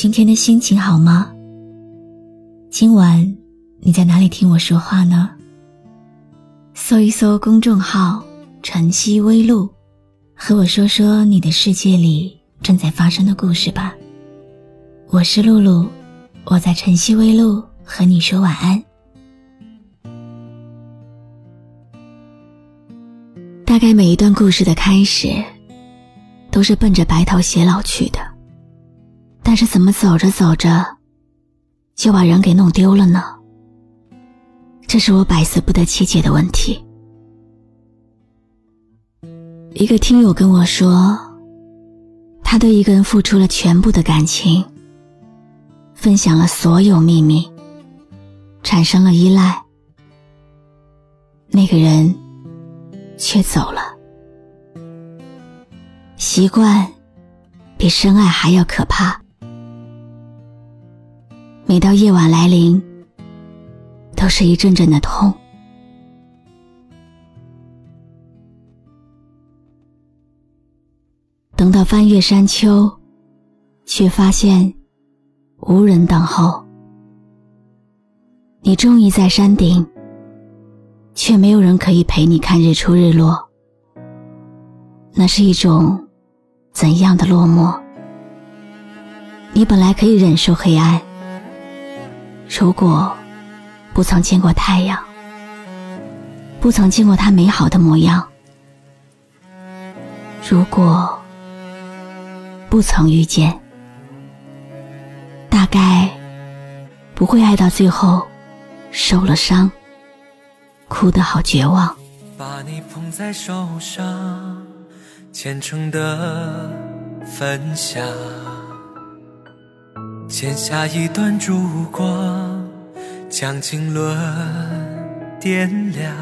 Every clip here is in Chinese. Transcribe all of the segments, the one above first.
今天的心情好吗？今晚你在哪里听我说话呢？搜一搜公众号“晨曦微露”，和我说说你的世界里正在发生的故事吧。我是露露，我在晨曦微露和你说晚安。大概每一段故事的开始，都是奔着白头偕老去的。但是怎么走着走着，就把人给弄丢了呢？这是我百思不得其解的问题。一个听友跟我说，他对一个人付出了全部的感情，分享了所有秘密，产生了依赖，那个人却走了。习惯比深爱还要可怕。每到夜晚来临，都是一阵阵的痛。等到翻越山丘，却发现无人等候。你终于在山顶，却没有人可以陪你看日出日落。那是一种怎样的落寞？你本来可以忍受黑暗。如果不曾见过太阳，不曾见过它美好的模样，如果不曾遇见，大概不会爱到最后，受了伤，哭得好绝望。把你捧在手上，虔诚的分享。剪下一段烛光，将经纶点亮。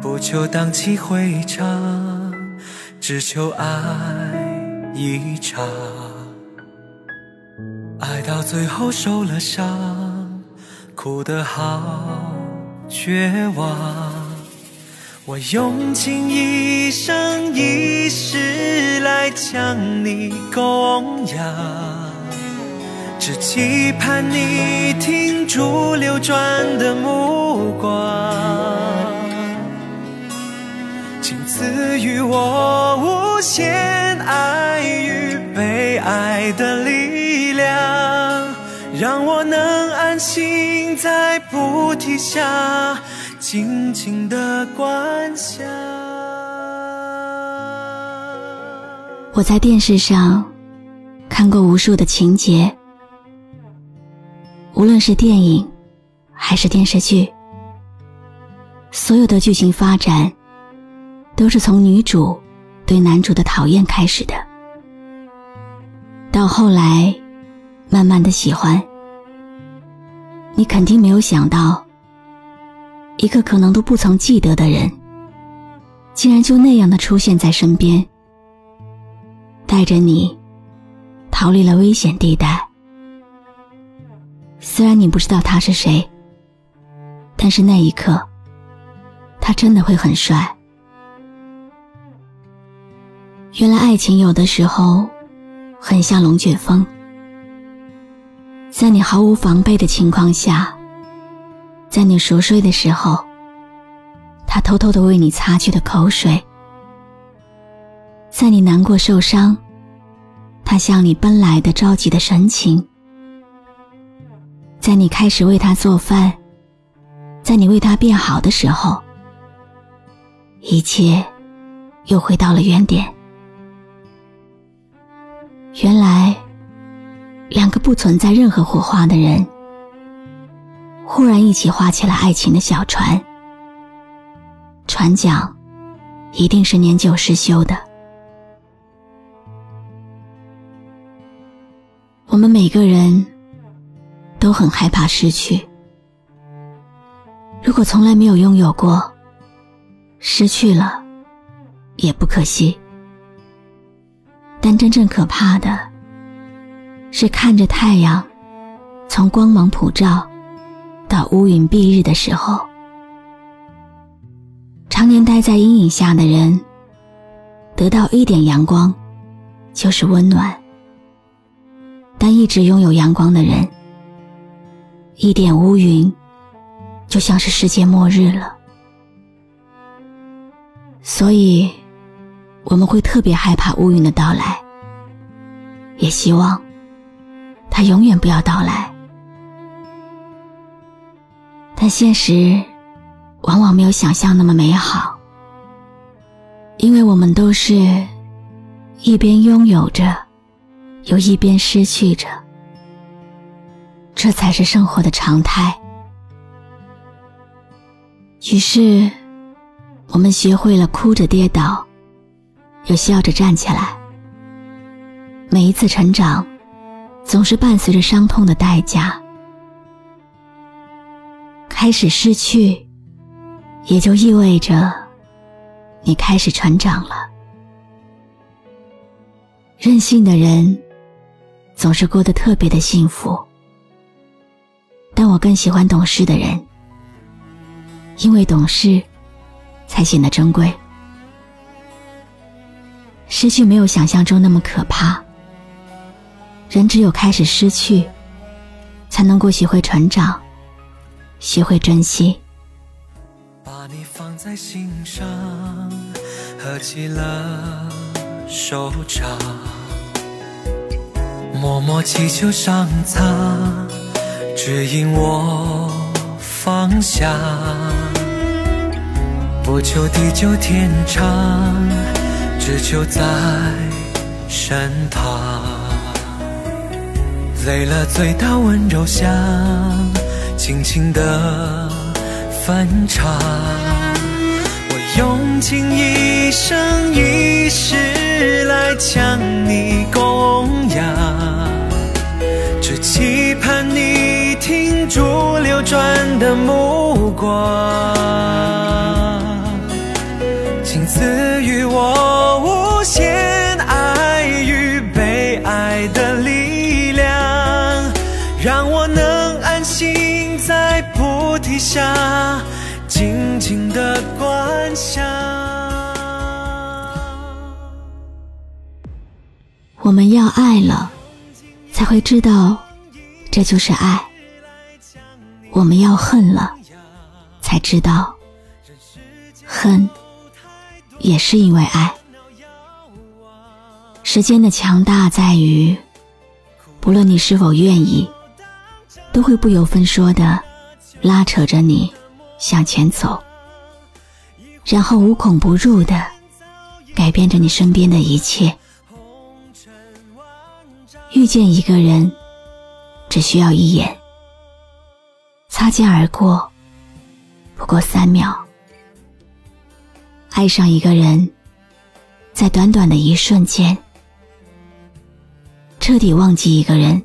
不求荡气回肠，只求爱一场。爱到最后受了伤，哭得好绝望。我用尽一生一世将你供养，只期盼你停住流转的目光，请赐予我无限爱与被爱的力量，让我能安心在菩提下。静静的观想。我在电视上看过无数的情节，无论是电影还是电视剧，所有的剧情发展都是从女主对男主的讨厌开始的，到后来慢慢的喜欢。你肯定没有想到。一个可能都不曾记得的人，竟然就那样的出现在身边，带着你逃离了危险地带。虽然你不知道他是谁，但是那一刻，他真的会很帅。原来爱情有的时候很像龙卷风，在你毫无防备的情况下。在你熟睡的时候，他偷偷的为你擦去的口水；在你难过受伤，他向你奔来的着急的神情；在你开始为他做饭，在你为他变好的时候，一切又回到了原点。原来，两个不存在任何火花的人。忽然一起划起了爱情的小船，船桨一定是年久失修的。我们每个人都很害怕失去。如果从来没有拥有过，失去了也不可惜。但真正可怕的，是看着太阳从光芒普照到乌云蔽日的时候，常年待在阴影下的人，得到一点阳光就是温暖。但一直拥有阳光的人，一点乌云，就像是世界末日了。所以，我们会特别害怕乌云的到来，也希望它永远不要到来。但现实往往没有想象那么美好，因为我们都是一边拥有着。又一边失去着，这才是生活的常态。于是，我们学会了哭着跌倒，又笑着站起来。每一次成长，总是伴随着伤痛的代价。开始失去，也就意味着你开始成长了。任性的人。总是过得特别的幸福，但我更喜欢懂事的人，因为懂事，才显得珍贵。失去没有想象中那么可怕，人只有开始失去，才能够学会成长，学会珍惜。把你放在心上，合起了手掌。默默祈求上苍指引我方向，不求地久天长，只求在身旁。累了醉倒温柔乡，轻轻地分唱。我用尽一生一世来将你转的目光，请赐予我无限爱与被爱的力量，让我能安心在菩提下静静的观想。我们要爱了，才会知道。这就是爱。我们要恨了，才知道，恨也是因为爱。时间的强大在于，不论你是否愿意，都会不由分说的拉扯着你向前走，然后无孔不入的改变着你身边的一切。遇见一个人。只需要一眼，擦肩而过，不过三秒。爱上一个人，在短短的一瞬间，彻底忘记一个人，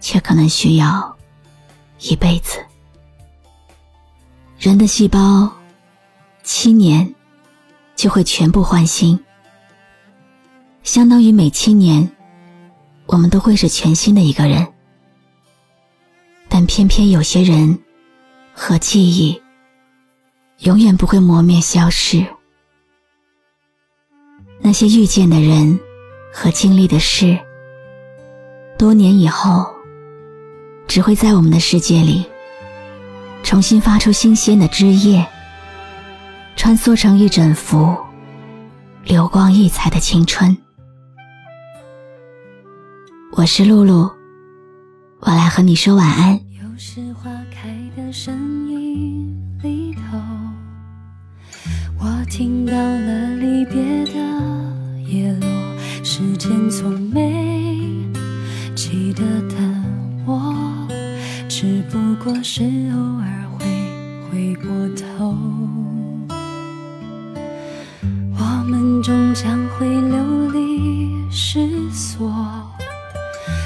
却可能需要一辈子。人的细胞，七年就会全部换新，相当于每七年，我们都会是全新的一个人。但偏偏有些人和记忆永远不会磨灭消失。那些遇见的人和经历的事，多年以后，只会在我们的世界里重新发出新鲜的枝叶，穿梭成一整幅流光溢彩的青春。我是露露。我来和你说晚安。又是花开的声音里头我听到了离别的叶落时间从没记得的我只不过是偶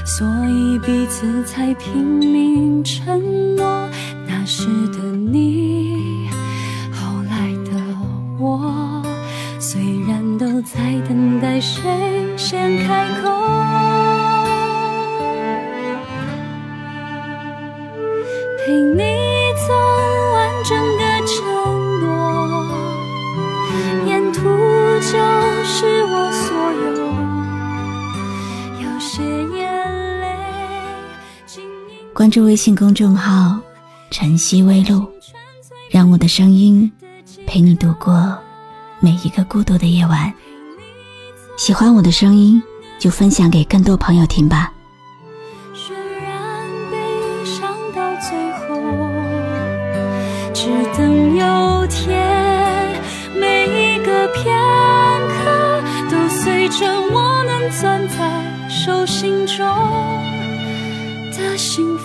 所以彼此才拼命承诺那时的你。关注微信公众号“晨曦微露”，让我的声音陪你度过每一个孤独的夜晚。喜欢我的声音，就分享给更多朋友听吧。渲染悲伤到最后，只等有天，每一个片刻都随着我能攥在手心中的幸